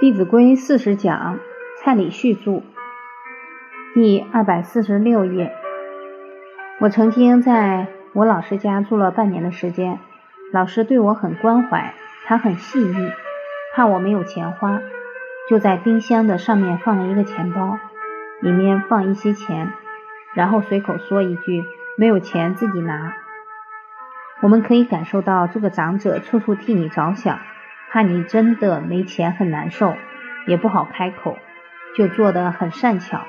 《弟子规》四十讲，蔡礼旭著，第二百四十六页。我曾经在我老师家住了半年的时间，老师对我很关怀，他很细腻，怕我没有钱花，就在冰箱的上面放了一个钱包，里面放一些钱，然后随口说一句：“没有钱自己拿。”我们可以感受到这个长者处处替你着想。怕你真的没钱很难受，也不好开口，就做得很善巧，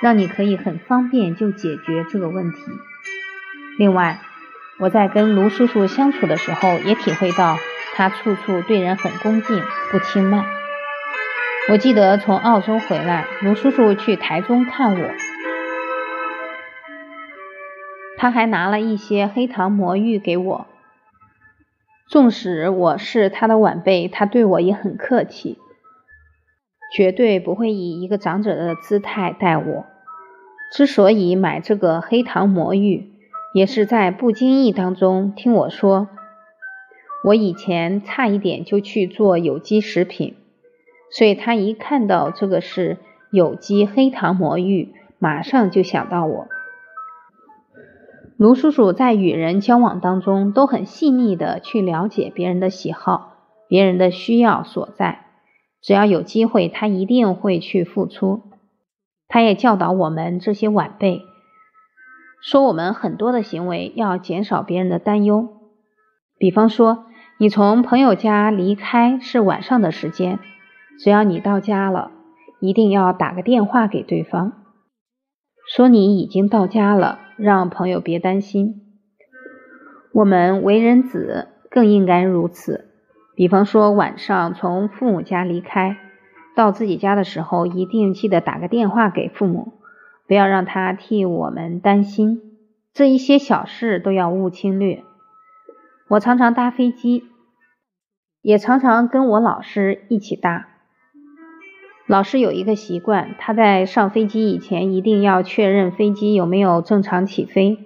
让你可以很方便就解决这个问题。另外，我在跟卢叔叔相处的时候，也体会到他处处对人很恭敬，不轻慢。我记得从澳洲回来，卢叔叔去台中看我，他还拿了一些黑糖魔芋给我。纵使我是他的晚辈，他对我也很客气，绝对不会以一个长者的姿态待我。之所以买这个黑糖魔芋，也是在不经意当中听我说，我以前差一点就去做有机食品，所以他一看到这个是有机黑糖魔芋，马上就想到我。卢叔叔在与人交往当中都很细腻的去了解别人的喜好、别人的需要所在，只要有机会，他一定会去付出。他也教导我们这些晚辈，说我们很多的行为要减少别人的担忧。比方说，你从朋友家离开是晚上的时间，只要你到家了，一定要打个电话给对方。说你已经到家了，让朋友别担心。我们为人子更应该如此。比方说晚上从父母家离开，到自己家的时候，一定记得打个电话给父母，不要让他替我们担心。这一些小事都要勿轻略。我常常搭飞机，也常常跟我老师一起搭。老师有一个习惯，他在上飞机以前一定要确认飞机有没有正常起飞，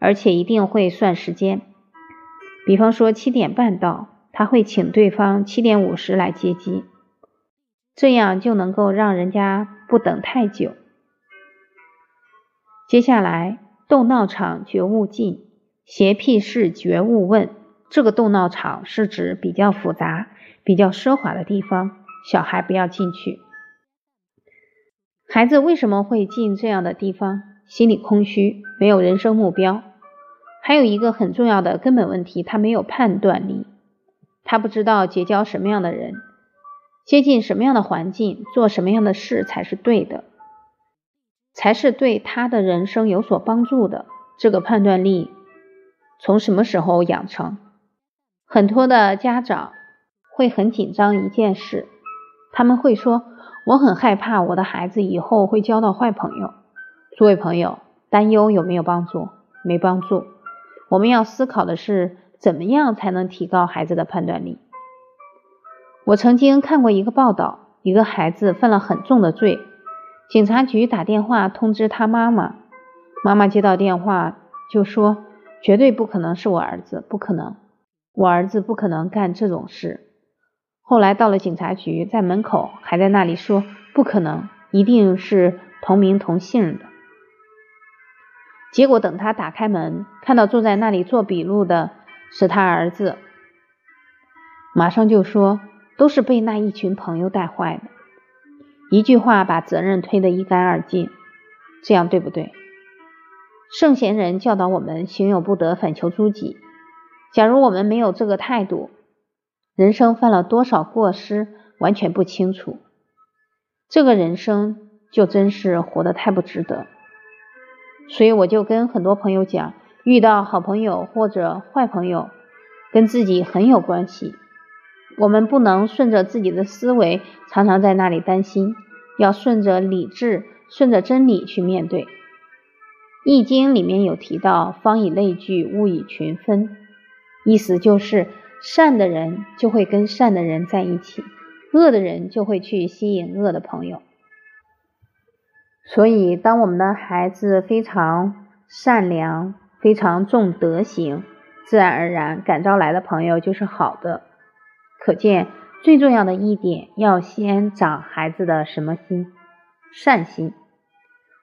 而且一定会算时间。比方说七点半到，他会请对方七点五十来接机，这样就能够让人家不等太久。接下来，斗闹场觉悟进，邪僻事觉悟问。这个斗闹场是指比较复杂、比较奢华的地方，小孩不要进去。孩子为什么会进这样的地方？心里空虚，没有人生目标。还有一个很重要的根本问题，他没有判断力，他不知道结交什么样的人，接近什么样的环境，做什么样的事才是对的，才是对他的人生有所帮助的。这个判断力从什么时候养成？很多的家长会很紧张一件事，他们会说。我很害怕我的孩子以后会交到坏朋友。诸位朋友，担忧有没有帮助？没帮助。我们要思考的是，怎么样才能提高孩子的判断力？我曾经看过一个报道，一个孩子犯了很重的罪，警察局打电话通知他妈妈，妈妈接到电话就说：“绝对不可能是我儿子，不可能，我儿子不可能干这种事。”后来到了警察局，在门口还在那里说：“不可能，一定是同名同姓的。”结果等他打开门，看到坐在那里做笔录的是他儿子，马上就说：“都是被那一群朋友带坏的。”一句话把责任推得一干二净，这样对不对？圣贤人教导我们：“行有不得，反求诸己。”假如我们没有这个态度，人生犯了多少过失，完全不清楚。这个人生就真是活得太不值得。所以我就跟很多朋友讲，遇到好朋友或者坏朋友，跟自己很有关系。我们不能顺着自己的思维，常常在那里担心，要顺着理智、顺着真理去面对。易经里面有提到“方以类聚，物以群分”，意思就是。善的人就会跟善的人在一起，恶的人就会去吸引恶的朋友。所以，当我们的孩子非常善良、非常重德行，自然而然感召来的朋友就是好的。可见，最重要的一点，要先长孩子的什么心？善心。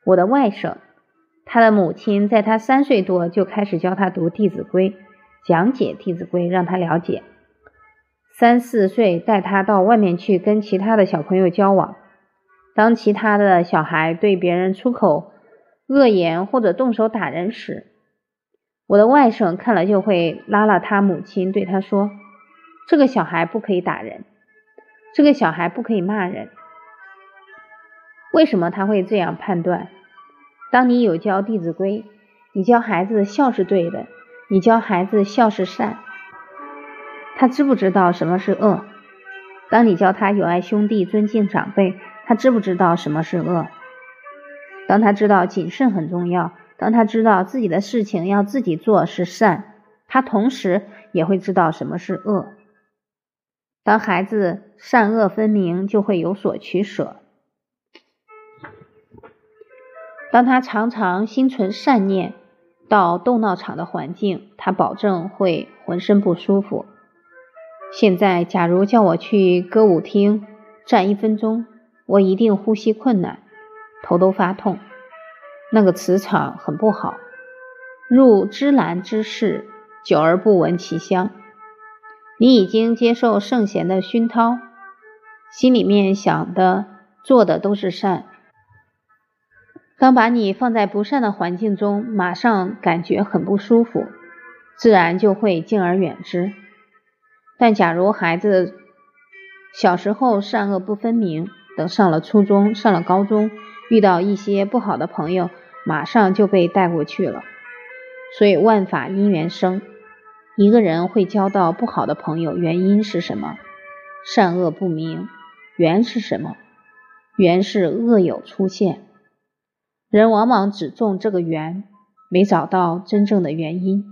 我的外甥，他的母亲在他三岁多就开始教他读《弟子规》，讲解《弟子规》，让他了解。三四岁带他到外面去跟其他的小朋友交往。当其他的小孩对别人出口恶言或者动手打人时，我的外甥看了就会拉了他母亲对他说：“这个小孩不可以打人，这个小孩不可以骂人。”为什么他会这样判断？当你有教《弟子规》，你教孩子孝是对的，你教孩子孝是善，他知不知道什么是恶？当你教他友爱兄弟、尊敬长辈，他知不知道什么是恶？当他知道谨慎很重要，当他知道自己的事情要自己做是善，他同时也会知道什么是恶。当孩子善恶分明，就会有所取舍。当他常常心存善念，到斗闹场的环境，他保证会浑身不舒服。现在，假如叫我去歌舞厅站一分钟，我一定呼吸困难，头都发痛。那个磁场很不好。入芝兰之室，久而不闻其香。你已经接受圣贤的熏陶，心里面想的、做的都是善。当把你放在不善的环境中，马上感觉很不舒服，自然就会敬而远之。但假如孩子小时候善恶不分明，等上了初中、上了高中，遇到一些不好的朋友，马上就被带过去了。所以万法因缘生，一个人会交到不好的朋友，原因是什么？善恶不明，缘是什么？缘是恶有出现。人往往只种这个缘，没找到真正的原因。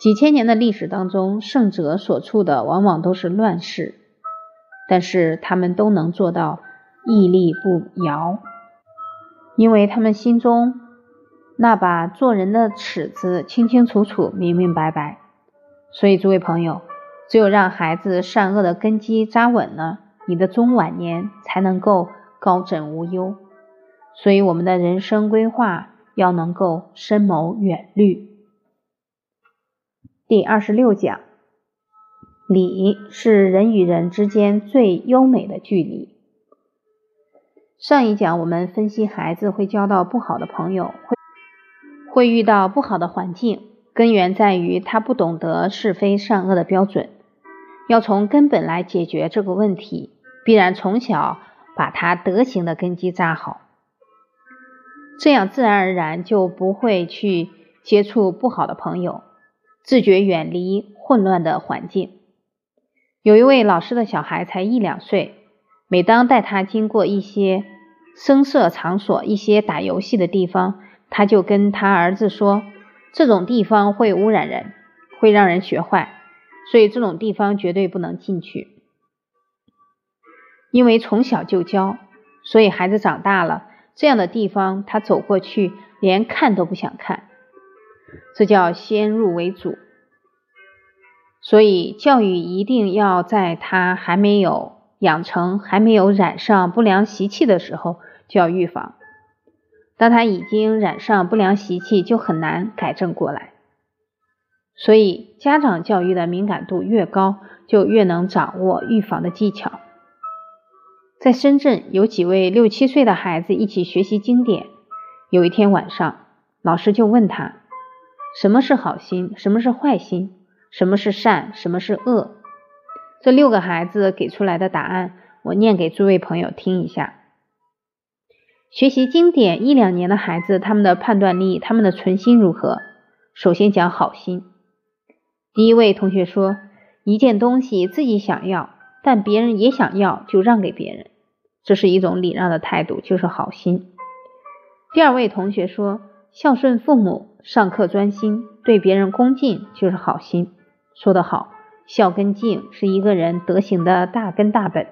几千年的历史当中，圣者所处的往往都是乱世，但是他们都能做到屹立不摇，因为他们心中那把做人的尺子清清楚楚、明明白白。所以，诸位朋友，只有让孩子善恶的根基扎稳了，你的中晚年才能够高枕无忧。所以，我们的人生规划要能够深谋远虑。第二十六讲，礼是人与人之间最优美的距离。上一讲我们分析，孩子会交到不好的朋友，会会遇到不好的环境，根源在于他不懂得是非善恶的标准。要从根本来解决这个问题，必然从小把他德行的根基扎好。这样自然而然就不会去接触不好的朋友，自觉远离混乱的环境。有一位老师的小孩才一两岁，每当带他经过一些声色场所、一些打游戏的地方，他就跟他儿子说：“这种地方会污染人，会让人学坏，所以这种地方绝对不能进去。”因为从小就教，所以孩子长大了。这样的地方，他走过去连看都不想看，这叫先入为主。所以教育一定要在他还没有养成、还没有染上不良习气的时候就要预防。当他已经染上不良习气，就很难改正过来。所以家长教育的敏感度越高，就越能掌握预防的技巧。在深圳，有几位六七岁的孩子一起学习经典。有一天晚上，老师就问他：“什么是好心？什么是坏心？什么是善？什么是恶？”这六个孩子给出来的答案，我念给诸位朋友听一下。学习经典一两年的孩子，他们的判断力、他们的存心如何？首先讲好心。第一位同学说：“一件东西自己想要，但别人也想要，就让给别人。”这是一种礼让的态度，就是好心。第二位同学说，孝顺父母，上课专心，对别人恭敬，就是好心。说得好，孝跟敬是一个人德行的大根大本。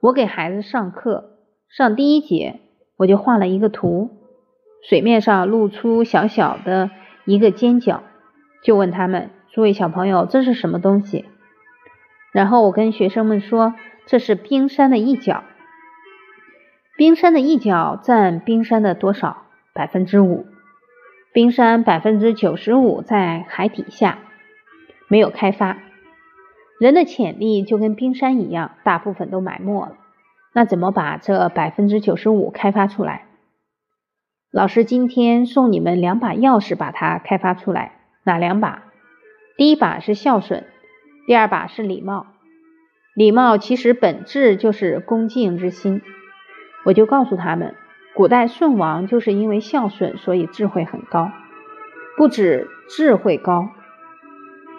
我给孩子上课，上第一节，我就画了一个图，水面上露出小小的一个尖角，就问他们：诸位小朋友，这是什么东西？然后我跟学生们说，这是冰山的一角。冰山的一角占冰山的多少？百分之五。冰山百分之九十五在海底下，没有开发。人的潜力就跟冰山一样，大部分都埋没了。那怎么把这百分之九十五开发出来？老师今天送你们两把钥匙，把它开发出来。哪两把？第一把是孝顺，第二把是礼貌。礼貌其实本质就是恭敬之心。我就告诉他们，古代舜王就是因为孝顺，所以智慧很高。不止智慧高，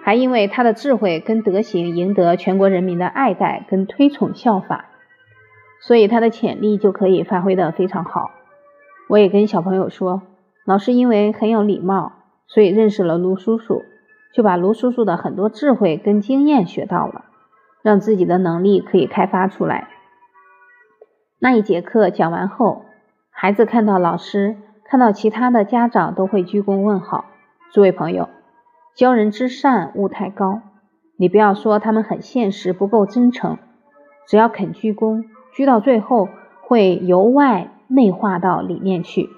还因为他的智慧跟德行赢得全国人民的爱戴跟推崇效法，所以他的潜力就可以发挥的非常好。我也跟小朋友说，老师因为很有礼貌，所以认识了卢叔叔，就把卢叔叔的很多智慧跟经验学到了，让自己的能力可以开发出来。那一节课讲完后，孩子看到老师，看到其他的家长都会鞠躬问好。诸位朋友，教人之善勿太高，你不要说他们很现实，不够真诚，只要肯鞠躬，鞠到最后会由外。内化到里面去。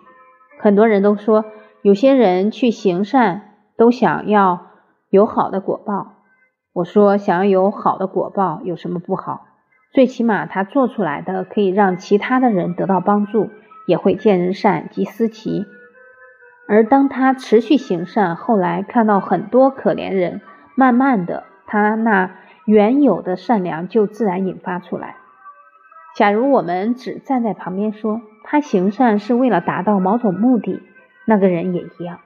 很多人都说，有些人去行善都想要有好的果报。我说，想要有好的果报有什么不好？最起码他做出来的可以让其他的人得到帮助，也会见人善即思齐。而当他持续行善，后来看到很多可怜人，慢慢的，他那原有的善良就自然引发出来。假如我们只站在旁边说，他行善是为了达到某种目的，那个人也一样。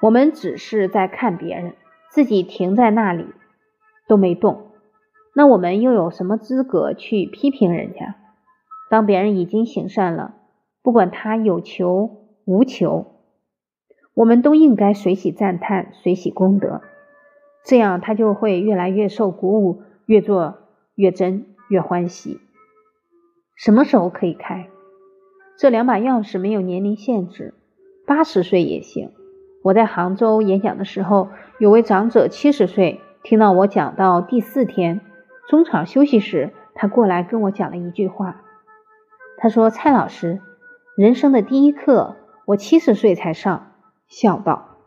我们只是在看别人，自己停在那里都没动，那我们又有什么资格去批评人家？当别人已经行善了，不管他有求无求，我们都应该随喜赞叹，随喜功德，这样他就会越来越受鼓舞，越做越真，越欢喜。什么时候可以开？这两把钥匙没有年龄限制，八十岁也行。我在杭州演讲的时候，有位长者七十岁，听到我讲到第四天中场休息时，他过来跟我讲了一句话。他说：“蔡老师，人生的第一课，我七十岁才上。”笑道：“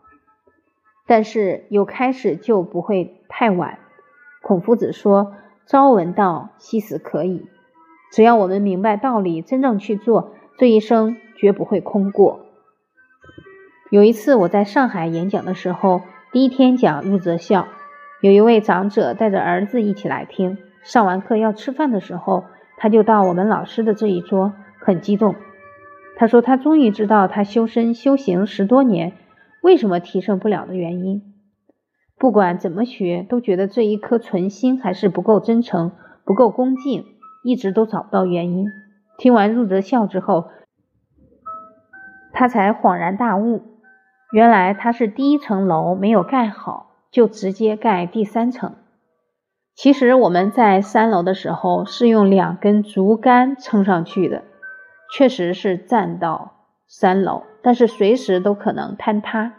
但是有开始就不会太晚。”孔夫子说：“朝闻道，夕死可矣。”只要我们明白道理，真正去做，这一生绝不会空过。有一次我在上海演讲的时候，第一天讲入则孝，有一位长者带着儿子一起来听。上完课要吃饭的时候，他就到我们老师的这一桌，很激动。他说他终于知道他修身修行十多年，为什么提升不了的原因。不管怎么学，都觉得这一颗纯心还是不够真诚，不够恭敬。一直都找不到原因。听完入则孝之后，他才恍然大悟，原来他是第一层楼没有盖好，就直接盖第三层。其实我们在三楼的时候是用两根竹竿撑上去的，确实是站到三楼，但是随时都可能坍塌。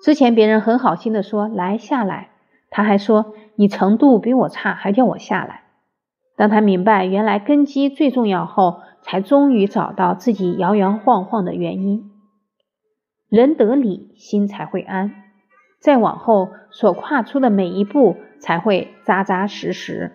之前别人很好心的说来下来，他还说你程度比我差，还叫我下来。当他明白原来根基最重要后，才终于找到自己摇摇晃晃的原因。人得理，心才会安。再往后所跨出的每一步，才会扎扎实实。